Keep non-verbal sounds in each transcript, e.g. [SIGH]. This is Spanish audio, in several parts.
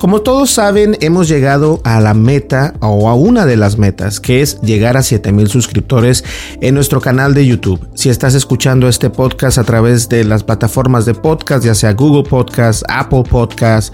Como todos saben, hemos llegado a la meta o a una de las metas, que es llegar a 7000 suscriptores en nuestro canal de YouTube. Si estás escuchando este podcast a través de las plataformas de podcast, ya sea Google Podcast, Apple Podcast,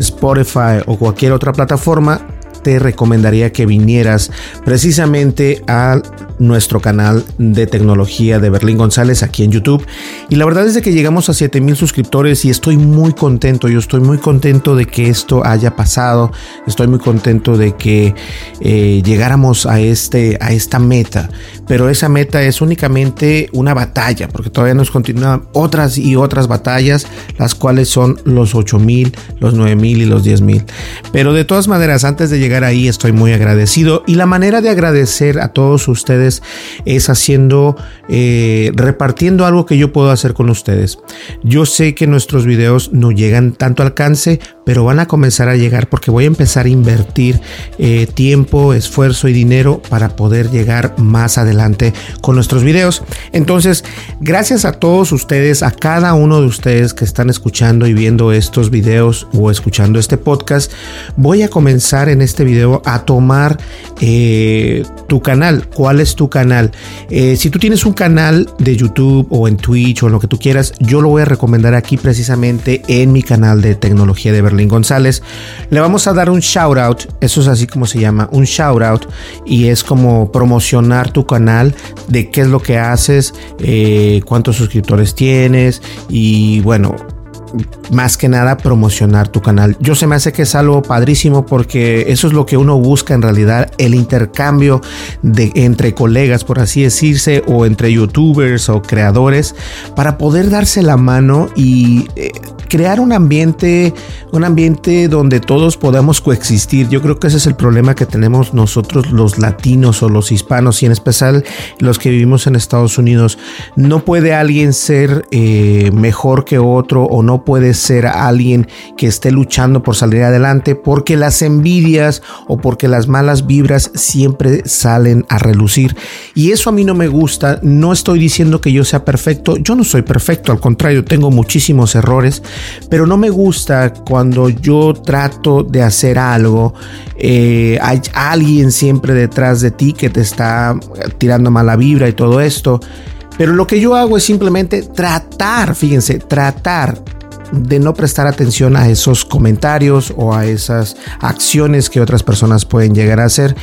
Spotify o cualquier otra plataforma, te recomendaría que vinieras precisamente a nuestro canal de tecnología de Berlín González aquí en YouTube. Y la verdad es de que llegamos a 7000 suscriptores y estoy muy contento. Yo estoy muy contento de que esto haya pasado. Estoy muy contento de que eh, llegáramos a, este, a esta meta. Pero esa meta es únicamente una batalla, porque todavía nos continúan otras y otras batallas, las cuales son los 8000, los 9000 y los 10000. Pero de todas maneras, antes de llegar ahí, estoy muy agradecido. Y la manera de agradecer a todos ustedes es haciendo, eh, repartiendo algo que yo puedo hacer con ustedes. Yo sé que nuestros videos no llegan tanto alcance, pero van a comenzar a llegar porque voy a empezar a invertir eh, tiempo, esfuerzo y dinero para poder llegar más adelante con nuestros videos. Entonces, gracias a todos ustedes, a cada uno de ustedes que están escuchando y viendo estos videos o escuchando este podcast, voy a comenzar en este video a tomar eh, tu canal. ¿Cuál es tu canal? Eh, si tú tienes un canal de YouTube o en Twitch o en lo que tú quieras, yo lo voy a recomendar aquí precisamente en mi canal de tecnología de González. Le vamos a dar un shout out, eso es así como se llama, un shout out y es como promocionar tu canal de qué es lo que haces, eh, cuántos suscriptores tienes y bueno, más que nada promocionar tu canal. Yo se me hace que es algo padrísimo porque eso es lo que uno busca en realidad, el intercambio de entre colegas, por así decirse, o entre youtubers o creadores, para poder darse la mano y eh, crear un ambiente, un ambiente donde todos podamos coexistir. Yo creo que ese es el problema que tenemos nosotros los latinos o los hispanos y en especial los que vivimos en Estados Unidos. No puede alguien ser eh, mejor que otro o no puede ser alguien que esté luchando por salir adelante porque las envidias o porque las malas vibras siempre salen a relucir. Y eso a mí no me gusta. No estoy diciendo que yo sea perfecto. Yo no soy perfecto. Al contrario, tengo muchísimos errores. Pero no me gusta cuando yo trato de hacer algo. Eh, hay alguien siempre detrás de ti que te está tirando mala vibra y todo esto. Pero lo que yo hago es simplemente tratar, fíjense, tratar de no prestar atención a esos comentarios o a esas acciones que otras personas pueden llegar a hacer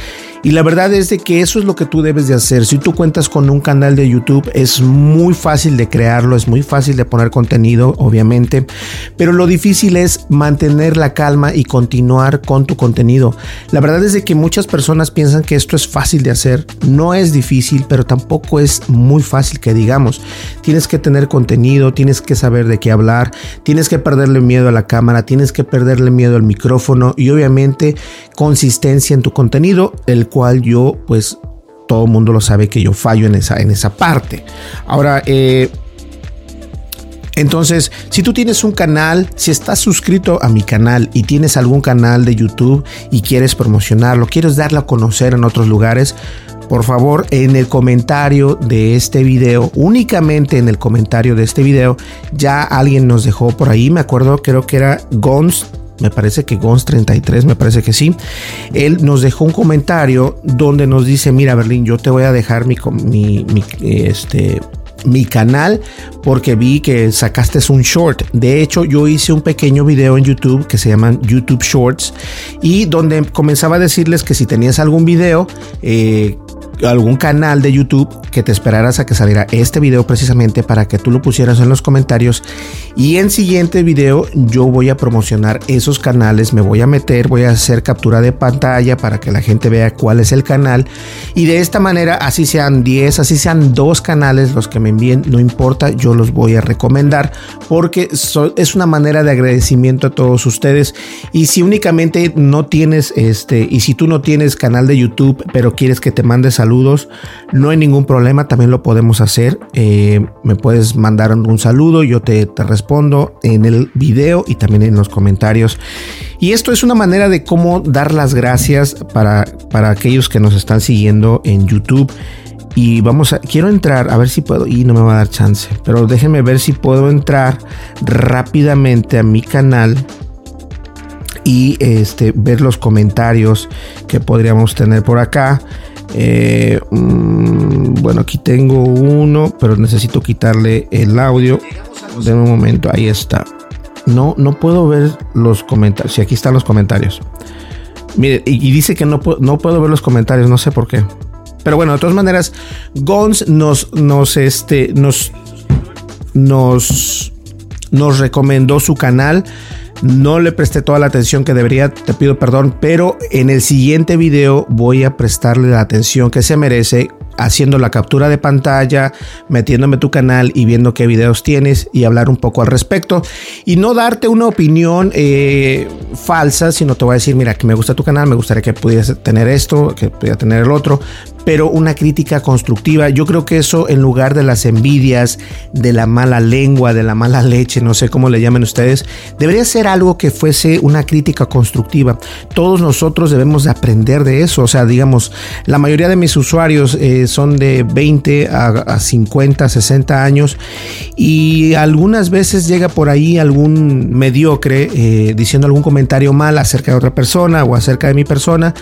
y la verdad es de que eso es lo que tú debes de hacer. Si tú cuentas con un canal de YouTube, es muy fácil de crearlo, es muy fácil de poner contenido, obviamente. Pero lo difícil es mantener la calma y continuar con tu contenido. La verdad es de que muchas personas piensan que esto es fácil de hacer. No es difícil, pero tampoco es muy fácil que digamos. Tienes que tener contenido, tienes que saber de qué hablar, tienes que perderle miedo a la cámara, tienes que perderle miedo al micrófono y obviamente consistencia en tu contenido, el cual yo pues todo el mundo lo sabe que yo fallo en esa, en esa parte. Ahora, eh, Entonces, si tú tienes un canal, si estás suscrito a mi canal y tienes algún canal de YouTube y quieres promocionarlo, quieres darlo a conocer en otros lugares, por favor, en el comentario de este video, únicamente en el comentario de este video, ya alguien nos dejó por ahí, me acuerdo, creo que era Gons me parece que Gons 33, me parece que sí. Él nos dejó un comentario donde nos dice, mira Berlín, yo te voy a dejar mi, mi, este, mi canal porque vi que sacaste un short. De hecho, yo hice un pequeño video en YouTube que se llaman YouTube Shorts y donde comenzaba a decirles que si tenías algún video eh, algún canal de YouTube que te esperaras a que saliera este video precisamente para que tú lo pusieras en los comentarios. Y en siguiente video yo voy a promocionar esos canales, me voy a meter, voy a hacer captura de pantalla para que la gente vea cuál es el canal. Y de esta manera así sean 10, así sean dos canales los que me envíen, no importa, yo los voy a recomendar porque es una manera de agradecimiento a todos ustedes. Y si únicamente no tienes este y si tú no tienes canal de YouTube pero quieres que te mandes saludos saludos. No hay ningún problema, también lo podemos hacer. Eh, me puedes mandar un saludo, yo te, te, respondo en el video y también en los comentarios. Y esto es una manera de cómo dar las gracias para, para aquellos que nos están siguiendo en YouTube. Y vamos a, quiero entrar, a ver si puedo, y no me va a dar chance, pero déjenme ver si puedo entrar rápidamente a mi canal y este, ver los comentarios que podríamos tener por acá. Eh, mm, bueno, aquí tengo uno, pero necesito quitarle el audio. De un momento, ahí está. No, no puedo ver los comentarios. Si aquí están los comentarios. Mire, y, dice que no, puedo ver los comentarios, no sé por qué. Pero bueno, de todas maneras, Gons nos, nos, este, nos, nos, nos recomendó su canal. No le presté toda la atención que debería, te pido perdón, pero en el siguiente video voy a prestarle la atención que se merece haciendo la captura de pantalla, metiéndome tu canal y viendo qué videos tienes y hablar un poco al respecto. Y no darte una opinión eh, falsa, sino te voy a decir, mira, que me gusta tu canal, me gustaría que pudieras tener esto, que pudiera tener el otro, pero una crítica constructiva. Yo creo que eso en lugar de las envidias, de la mala lengua, de la mala leche, no sé cómo le llamen ustedes, debería ser algo que fuese una crítica constructiva. Todos nosotros debemos de aprender de eso. O sea, digamos, la mayoría de mis usuarios eh, son de 20 a, 50, 60 años y algunas veces llega por ahí algún mediocre eh, diciendo algún comentario mal acerca de otra persona o acerca de mi persona.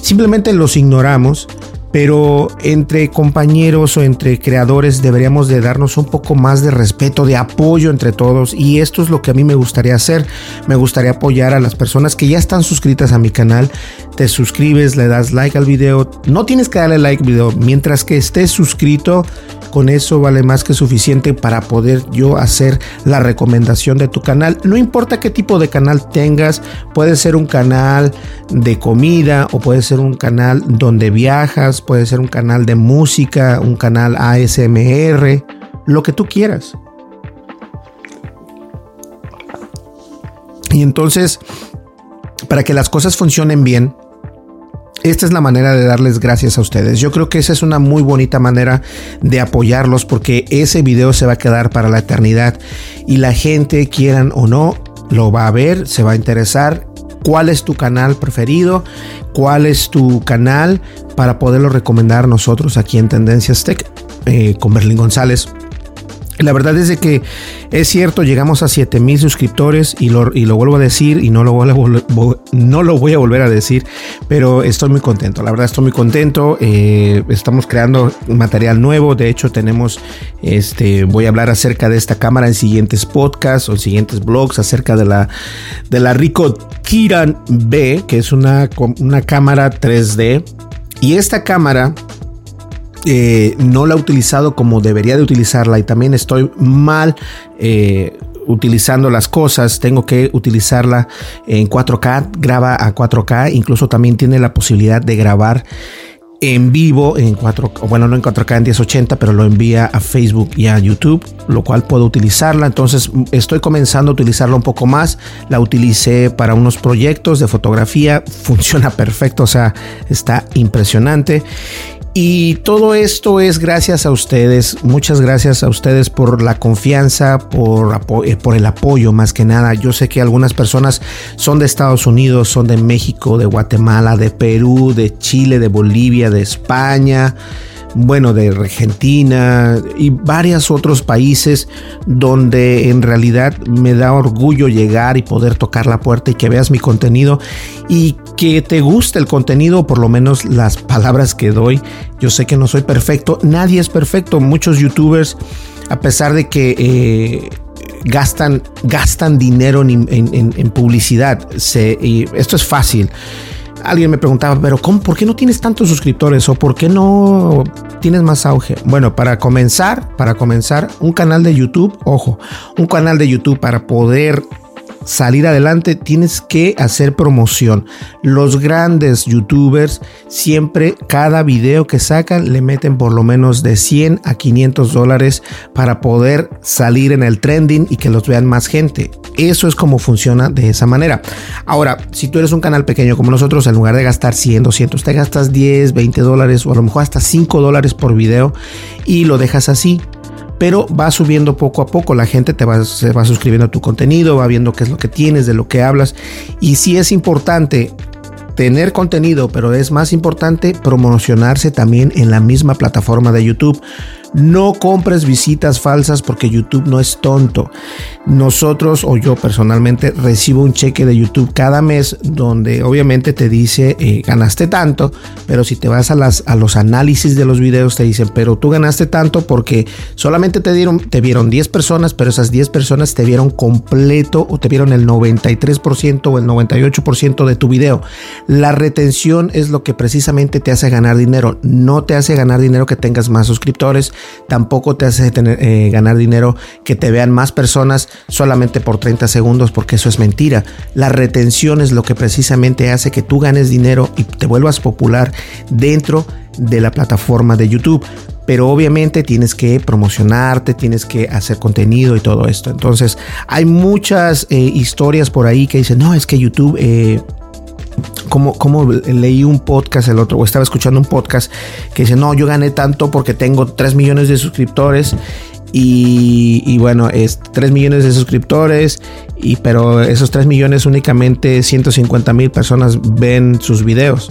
Simplemente los ignoramos pero entre compañeros o entre creadores deberíamos de darnos un poco más de respeto, de apoyo entre todos y esto es lo que a mí me gustaría hacer. Me gustaría apoyar a las personas que ya están suscritas a mi canal. Te suscribes, le das like al video. No tienes que darle like al video. Mientras que estés suscrito, con eso vale más que suficiente para poder yo hacer la recomendación de tu canal. No importa qué tipo de canal tengas, puede ser un canal de comida o puede ser un canal donde viajas, puede ser un canal de música, un canal ASMR, lo que tú quieras. Y entonces, para que las cosas funcionen bien, esta es la manera de darles gracias a ustedes. Yo creo que esa es una muy bonita manera de apoyarlos porque ese video se va a quedar para la eternidad y la gente, quieran o no, lo va a ver, se va a interesar. ¿Cuál es tu canal preferido? ¿Cuál es tu canal para poderlo recomendar nosotros aquí en Tendencias Tech eh, con Berlín González? La verdad es de que es cierto, llegamos a 7000 suscriptores y lo, y lo vuelvo a decir y no lo, voy a no lo voy a volver a decir, pero estoy muy contento. La verdad, estoy muy contento. Eh, estamos creando material nuevo. De hecho, tenemos este. Voy a hablar acerca de esta cámara en siguientes podcasts o en siguientes blogs acerca de la, de la Rico Kiran B, que es una, una cámara 3D. Y esta cámara eh, no la he utilizado como debería de utilizarla y también estoy mal eh, utilizando las cosas, tengo que utilizarla en 4K, graba a 4K, incluso también tiene la posibilidad de grabar en vivo en 4 bueno no en 4K en 1080 pero lo envía a Facebook y a YouTube lo cual puedo utilizarla. Entonces estoy comenzando a utilizarla un poco más. La utilicé para unos proyectos de fotografía. [LAUGHS] Funciona perfecto o sea está impresionante Y todo esto es gracias a ustedes. Muchas gracias a ustedes por la confianza, por, eh, por el apoyo más que nada. Yo sé que algunas personas son de Estados Unidos, son de México, de Guatemala, de Perú, de Chile, de Bolivia, de España bueno, de Argentina y varios otros países donde en realidad me da orgullo llegar y poder tocar la puerta y que veas mi contenido y que te guste el contenido, por lo menos las palabras que doy. Yo sé que no soy perfecto, nadie es perfecto, muchos youtubers, a pesar de que... Eh, gastan, gastan dinero en, publicidad. y esto es fácil alguien me preguntaba, pero ¿cómo, ¿por qué no tienes tantos suscriptores o por qué no tienes más auge? Bueno, para comenzar, para comenzar, un canal de YouTube, ojo, un canal de YouTube para poder salir adelante tienes que hacer promoción. Los grandes youtubers siempre cada video que sacan le meten por lo menos de 100 a 500 dólares para poder salir en el trending y que los vean más gente. Eso es como funciona de esa manera. Ahora, si tú eres un canal pequeño como nosotros, en lugar de gastar 100, 200, te gastas 10, 20 dólares o a lo mejor hasta 5 dólares por video y lo dejas así pero va subiendo poco a poco. La gente te va, se va suscribiendo a tu contenido, va viendo qué es lo que tienes, de lo que hablas. Y si es importante tener contenido, pero es más importante promocionarse también en la misma plataforma de YouTube. No compres visitas falsas porque YouTube no es tonto. Nosotros o yo personalmente recibo un cheque de YouTube cada mes donde obviamente te dice eh, ganaste tanto, pero si te vas a, las, a los análisis de los videos te dicen, pero tú ganaste tanto porque solamente te dieron, te vieron 10 personas, pero esas 10 personas te vieron completo o te vieron el 93% o el 98% de tu video. La retención es lo que precisamente te hace ganar dinero. No te hace ganar dinero que tengas más suscriptores tampoco te hace eh, ganar dinero que te vean más personas solamente por 30 segundos, porque eso es mentira. La retención es lo que precisamente hace que tú ganes dinero y te vuelvas popular dentro de la plataforma de YouTube pero obviamente tienes que promocionarte, tienes que hacer contenido y todo esto. Entonces, hay muchas eh, historias por ahí que dicen, no, es que YouTube eh, como, como leí un podcast el otro, o estaba escuchando un podcast que dice, no, yo gané tanto porque tengo 3 millones de suscriptores y, bueno, es 3 millones de suscriptores, y, pero esos 3 millones únicamente 150 mil personas ven sus videos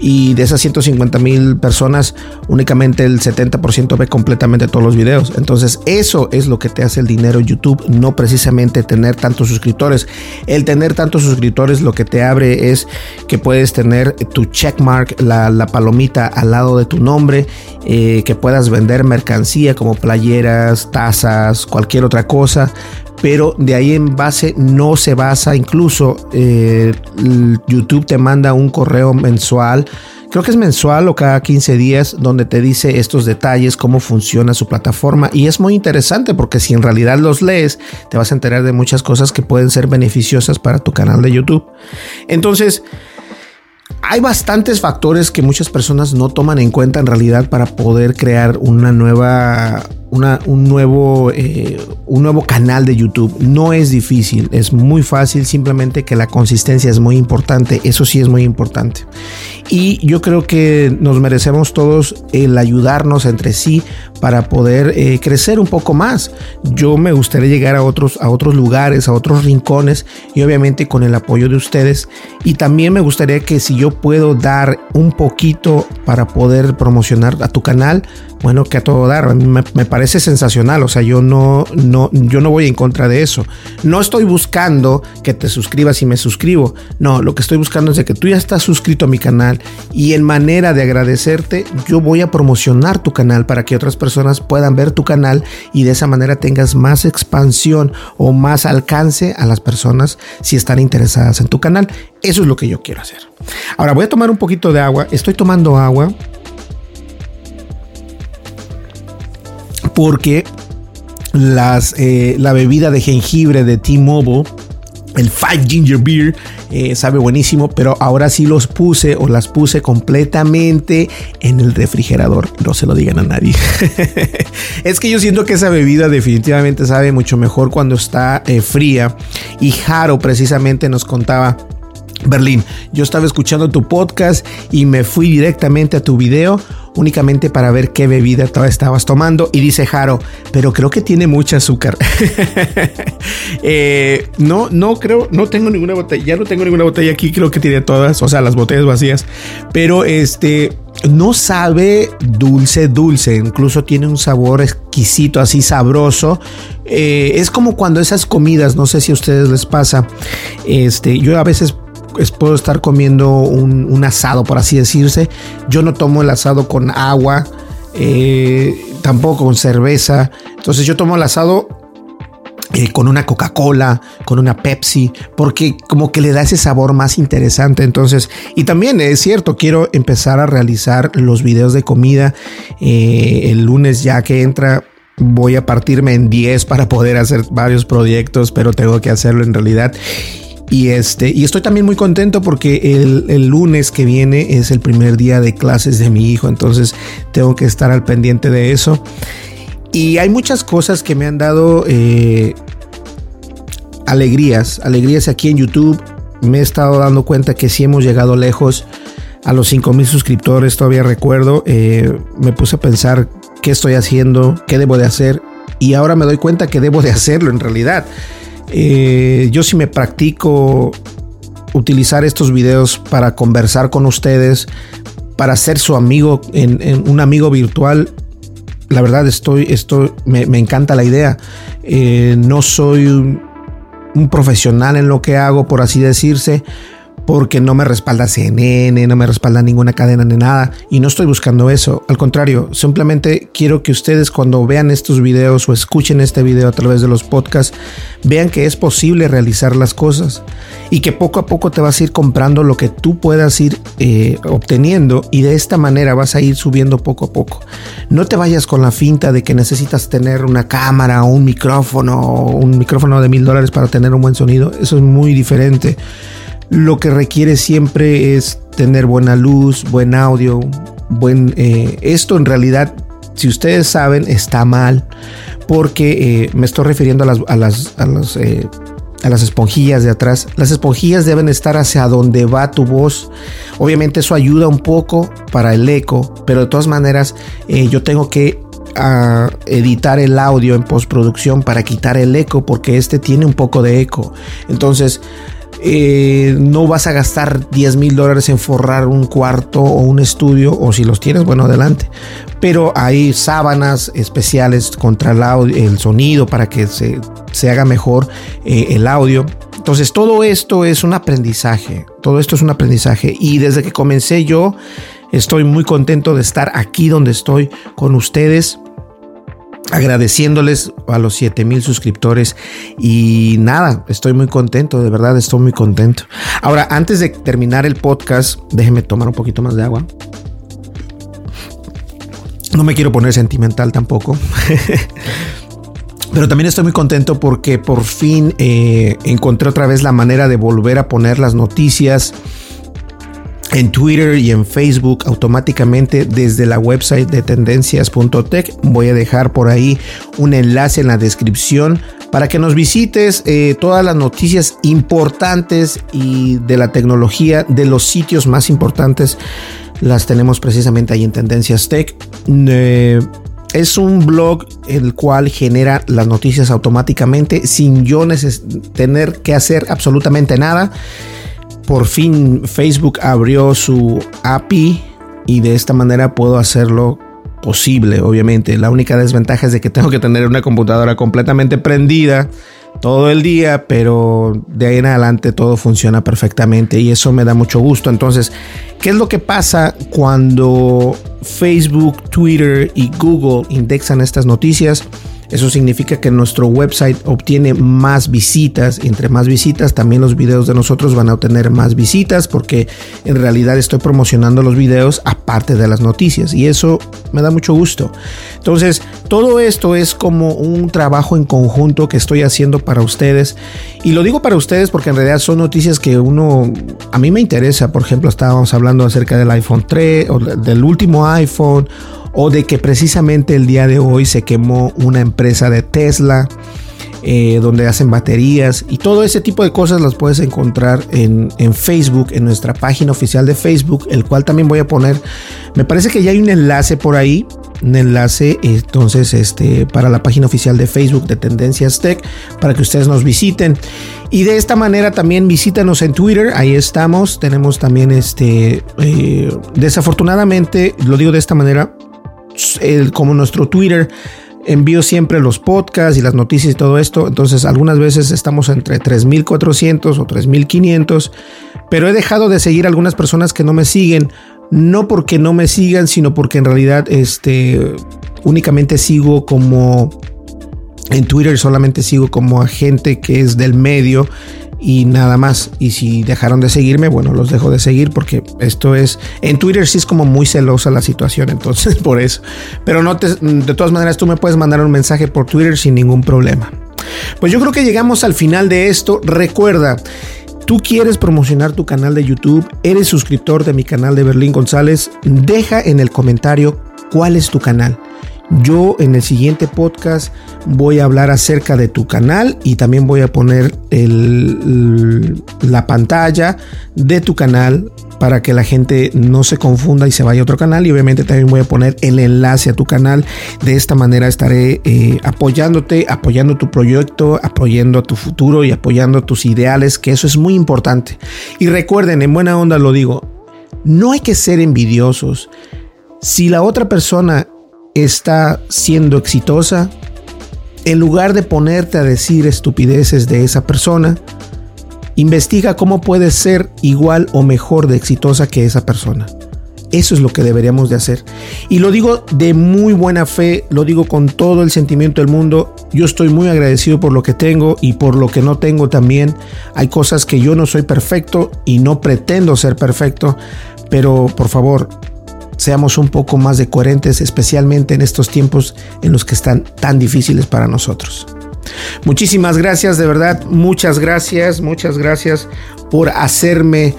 y de esas 150 mil personas únicamente el 70% ve completamente todos los videos. Entonces eso es lo que te hace el dinero YouTube, no precisamente tener tantos suscriptores. El tener tantos suscriptores lo que te abre es que puedes tener tu checkmark, la, la palomita al lado de tu nombre, eh, que puedas vender mercancía como playeras, tazas, cualquier otra cosa pero de ahí en base no se basa, incluso eh, YouTube te manda un correo mensual, creo que es mensual o cada 15 días, donde te dice estos detalles, cómo funciona su plataforma y es muy interesante porque si en realidad los lees, te vas a enterar de muchas cosas que pueden ser beneficiosas para tu canal de YouTube. Entonces, hay bastantes factores que muchas personas no toman en cuenta en realidad para poder crear una nueva un, nuevo, eh, un nuevo canal de YouTube. No es difícil, es muy fácil, simplemente que la consistencia es muy importante, eso sí es muy importante. Y yo creo que nos merecemos todos el ayudarnos entre sí para poder eh, crecer un poco más. Yo me gustaría llegar a otros, a otros lugares, a otros rincones y obviamente con el apoyo de ustedes. Y también me gustaría que si yo puedo dar un poquito para poder promocionar a tu canal, bueno, que a todo dar. Me, me, parece sensacional. O sea, yo no, no, yo no voy en contra de eso. No estoy buscando que te suscribas y me suscribo. No, lo que estoy buscando es que tú ya estás suscrito a mi canal y en manera de agradecerte, yo voy a promocionar tu canal para que otras personas puedan ver tu canal y de esa manera tengas más expansión o más alcance a las personas si están interesadas en tu canal. Eso es lo que yo quiero hacer. Ahora voy a tomar un poquito de agua. Estoy tomando agua porque las, eh, la bebida de jengibre de T-Mobile, el Five Ginger Beer, eh, sabe buenísimo, pero ahora sí los puse o las puse completamente en el refrigerador. No se lo digan a nadie. [LAUGHS] es que yo siento que esa bebida definitivamente sabe mucho mejor cuando está eh, fría. Y Jaro precisamente nos contaba Berlín, yo estaba escuchando tu podcast y me fui directamente a tu video únicamente para ver qué bebida estabas tomando. Y dice Jaro, pero creo que tiene mucha azúcar. [LAUGHS] Eh, no, no creo, no tengo ninguna botella, ya no tengo ninguna botella aquí, creo que tiene todas, o sea, las botellas vacías. Pero este, no sabe dulce, dulce, incluso tiene un sabor exquisito, así sabroso. Eh, es como cuando esas comidas, no sé si a ustedes les pasa, este, yo a veces puedo estar comiendo un, asado, por así decirse. Yo no tomo el asado con agua, eh, tampoco con cerveza. Entonces yo tomo el asado eh, con una Coca-Cola, con una Pepsi, porque como que le da ese sabor más interesante. Entonces, y también es cierto, quiero empezar a realizar los videos de comida eh, el lunes ya que entra. Voy a partirme en 10 para poder hacer varios proyectos, pero tengo que hacerlo en realidad. Y, este, y estoy también muy contento porque el, lunes que viene es el primer día de clases de mi hijo, entonces tengo que estar al pendiente de eso. Y hay muchas cosas que me han dado eh, alegrías, alegrías aquí en YouTube. Me he estado dando cuenta que sí hemos llegado lejos a los 5 mil suscriptores, todavía recuerdo. Eh, me puse a pensar qué estoy haciendo, qué debo de hacer. Y ahora me doy cuenta que debo de hacerlo en realidad. Eh, yo sí me practico utilizar estos videos para conversar con ustedes, para ser su amigo en, un amigo virtual. La verdad estoy, estoy me, encanta la idea. Eh, no soy un profesional en lo que hago, por así decirse, porque no me respalda CNN, no me respalda ninguna cadena ni nada. Y no estoy buscando eso. Al contrario, simplemente quiero que ustedes cuando vean estos videos o escuchen este video a través de los podcasts, vean que es posible realizar las cosas y que poco a poco te vas a ir comprando lo que tú puedas ir eh, obteniendo y de esta manera vas a ir subiendo poco a poco. No te vayas con la finta de que necesitas tener una cámara o un micrófono un micrófono de mil dólares para tener un buen sonido. Eso es muy diferente lo que requiere siempre es tener buena luz, buen audio, buen... Eh, esto en realidad, si ustedes saben, está mal porque eh, me estoy refiriendo a las, a las, eh, a las esponjillas de atrás. Las esponjillas deben estar hacia donde va tu voz. Obviamente eso ayuda un poco para el eco, pero de todas maneras yo tengo que ah, editar el audio en postproducción para quitar el eco porque este tiene un poco de eco. Entonces eh, no vas a gastar 10 mil dólares en forrar un cuarto o un estudio, o si los tienes, bueno, adelante. Pero hay sábanas especiales contra el, el sonido para que se, haga mejor eh, el audio. Entonces, todo esto es un aprendizaje. Todo esto es un aprendizaje. Y desde que comencé yo, estoy muy contento de estar aquí donde estoy con ustedes agradeciéndoles a los 7000 suscriptores y nada, estoy muy contento, de verdad estoy muy contento. Ahora, antes de terminar el podcast, déjenme tomar un poquito más de agua. No me quiero poner sentimental tampoco. [LAUGHS] Pero también estoy muy contento porque por fin eh, encontré otra vez la manera de volver a poner las noticias en Twitter y en Facebook automáticamente desde la website de tendencias.tech. Voy a dejar por ahí un enlace en la descripción para que nos visites eh, todas las noticias importantes y de la tecnología de los sitios más importantes. Las tenemos precisamente ahí en Tendencias Tech. Eh, es un blog el cual genera las noticias automáticamente sin yo tener que hacer absolutamente nada por fin Facebook abrió su API y de esta manera puedo hacerlo posible, obviamente. La única desventaja es de que tengo que tener una computadora completamente prendida todo el día, pero de ahí en adelante todo funciona perfectamente y eso me da mucho gusto. Entonces, ¿qué es lo que pasa cuando Facebook, Twitter y Google indexan estas noticias? Eso significa que nuestro website obtiene más visitas. Entre más visitas, también los videos de nosotros van a obtener más visitas porque en realidad estoy promocionando los videos aparte de las noticias y eso me da mucho gusto. Entonces, todo esto es como un trabajo en conjunto que estoy haciendo para ustedes. Y lo digo para ustedes porque en realidad son noticias que uno, a mí me interesa. Por ejemplo, estábamos hablando acerca del iPhone 3 o del último iPhone o de que precisamente el día de hoy se quemó una empresa de Tesla. eh, donde hacen baterías y todo ese tipo de cosas las puedes encontrar en, Facebook, en nuestra página oficial de Facebook, el cual también voy a poner, me parece que ya hay un enlace por ahí, un enlace entonces este, para la página oficial de Facebook de Tendencias Tech, para que ustedes nos visiten. Y de esta manera también visítanos en Twitter, ahí estamos, tenemos también este, eh, desafortunadamente, lo digo de esta manera, como nuestro Twitter envío siempre los podcasts y las noticias y todo esto. Entonces, algunas veces estamos entre 3400 o 3500, pero he dejado de seguir a algunas personas que no me siguen. No porque no me sigan, sino porque en realidad este, únicamente sigo como en Twitter solamente sigo como a gente que es del medio y nada más. Y si dejaron de seguirme, bueno, los dejo de seguir porque esto es. En Twitter sí es como muy celosa la situación, entonces [LAUGHS] por eso. Pero no te, de todas maneras, tú me puedes mandar un mensaje por Twitter sin ningún problema. Pues yo creo que llegamos al final de esto. Recuerda. Tú quieres promocionar tu canal de YouTube, eres suscriptor de mi canal de Berlín González, deja en el comentario cuál es tu canal. Yo en el siguiente podcast voy a hablar acerca de tu canal y también voy a poner la pantalla de tu canal para que la gente no se confunda y se vaya a otro canal. Y obviamente también voy a poner el enlace a tu canal. De esta manera estaré eh, apoyándote apoyando tu proyecto apoyando tu futuro y apoyando tus ideales que eso es muy importante. Y recuerden en buena onda lo digo no hay que ser envidiosos. Si la otra persona está siendo exitosa, en lugar de ponerte a decir estupideces de esa persona, investiga cómo puedes ser igual o mejor de exitosa que esa persona. Eso es lo que deberíamos de hacer. Y lo digo de muy buena fe, lo digo con todo el sentimiento del mundo. Yo estoy muy agradecido por lo que tengo y por lo que no tengo también. Hay cosas que yo no soy perfecto y no pretendo ser perfecto, pero por favor, seamos un poco más de coherentes, especialmente en estos tiempos en los que están tan difíciles para nosotros. Muchísimas gracias, de verdad, muchas gracias, muchas gracias por hacerme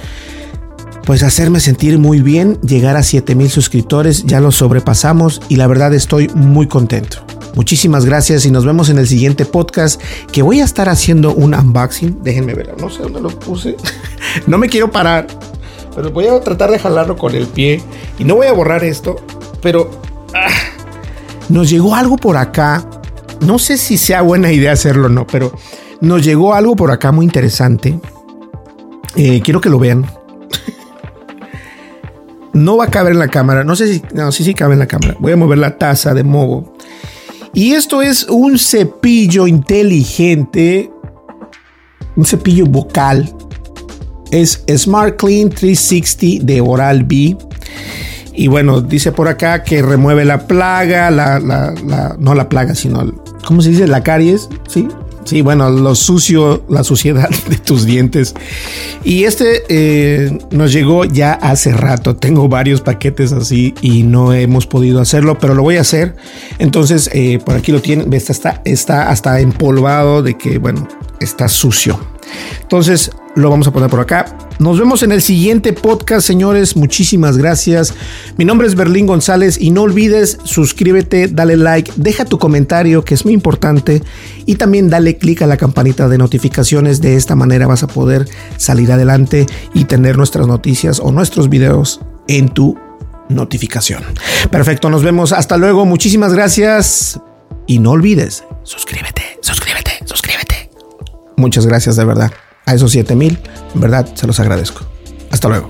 pues hacerme sentir muy bien, llegar a 7000 suscriptores, ya lo sobrepasamos y la verdad estoy muy contento. Muchísimas gracias y nos vemos en el siguiente podcast que voy a estar haciendo un unboxing. Déjenme ver, no sé dónde lo puse. [LAUGHS] no me quiero parar. Pero voy a tratar de jalarlo con el pie. Y no voy a borrar esto. Pero ah, nos llegó algo por acá. No sé si sea buena idea hacerlo o no, pero nos llegó algo por acá muy interesante. Eh, quiero que lo vean. [LAUGHS] no va a caber en la cámara. No sé si. No, cabe en la cámara. Voy a mover la taza de modo. Y esto es un cepillo inteligente. Un cepillo vocal es Smart Clean 360 de Oral B. Y bueno, dice por acá que remueve la plaga, la, no la plaga, sino, ¿cómo se dice? La caries, ¿sí? Sí, bueno, lo sucio, la suciedad [LAUGHS] de tus dientes. Y este eh, nos llegó ya hace rato. Tengo varios paquetes así y no hemos podido hacerlo, pero lo voy a hacer. Entonces, eh, por aquí lo tienen. Está, está hasta empolvado de que, bueno, está sucio. Entonces, lo vamos a poner por acá. Nos vemos en el siguiente podcast, señores. Muchísimas gracias. Mi nombre es Berlín González y no olvides suscríbete, dale like, deja tu comentario que es muy importante y también dale clic a la campanita de notificaciones. De esta manera vas a poder salir adelante y tener nuestras noticias o nuestros videos en tu notificación. Perfecto, nos vemos. Hasta luego. Muchísimas gracias. Y no olvides, suscríbete, suscríbete, suscríbete. Muchas gracias de verdad a esos 7 mil, en verdad se los agradezco. Hasta luego.